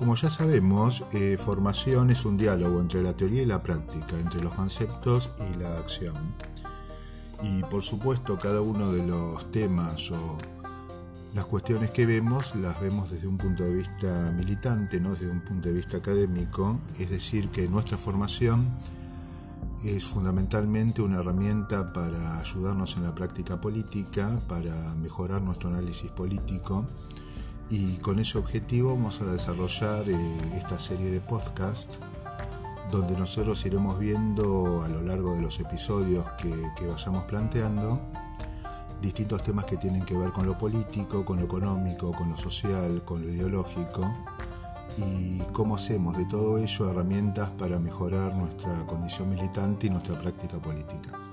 Como ya sabemos, eh, formación es un diálogo entre la teoría y la práctica, entre los conceptos y la acción. Y por supuesto, cada uno de los temas o las cuestiones que vemos las vemos desde un punto de vista militante, no desde un punto de vista académico, es decir, que nuestra formación es fundamentalmente una herramienta para ayudarnos en la práctica política, para mejorar nuestro análisis político y con ese objetivo vamos a desarrollar eh, esta serie de podcasts donde nosotros iremos viendo a lo largo de los episodios que vayamos planteando distintos temas que tienen que ver con lo político, con lo económico, con lo social, con lo ideológico y cómo hacemos de todo ello herramientas para mejorar nuestra condición militante y nuestra práctica política.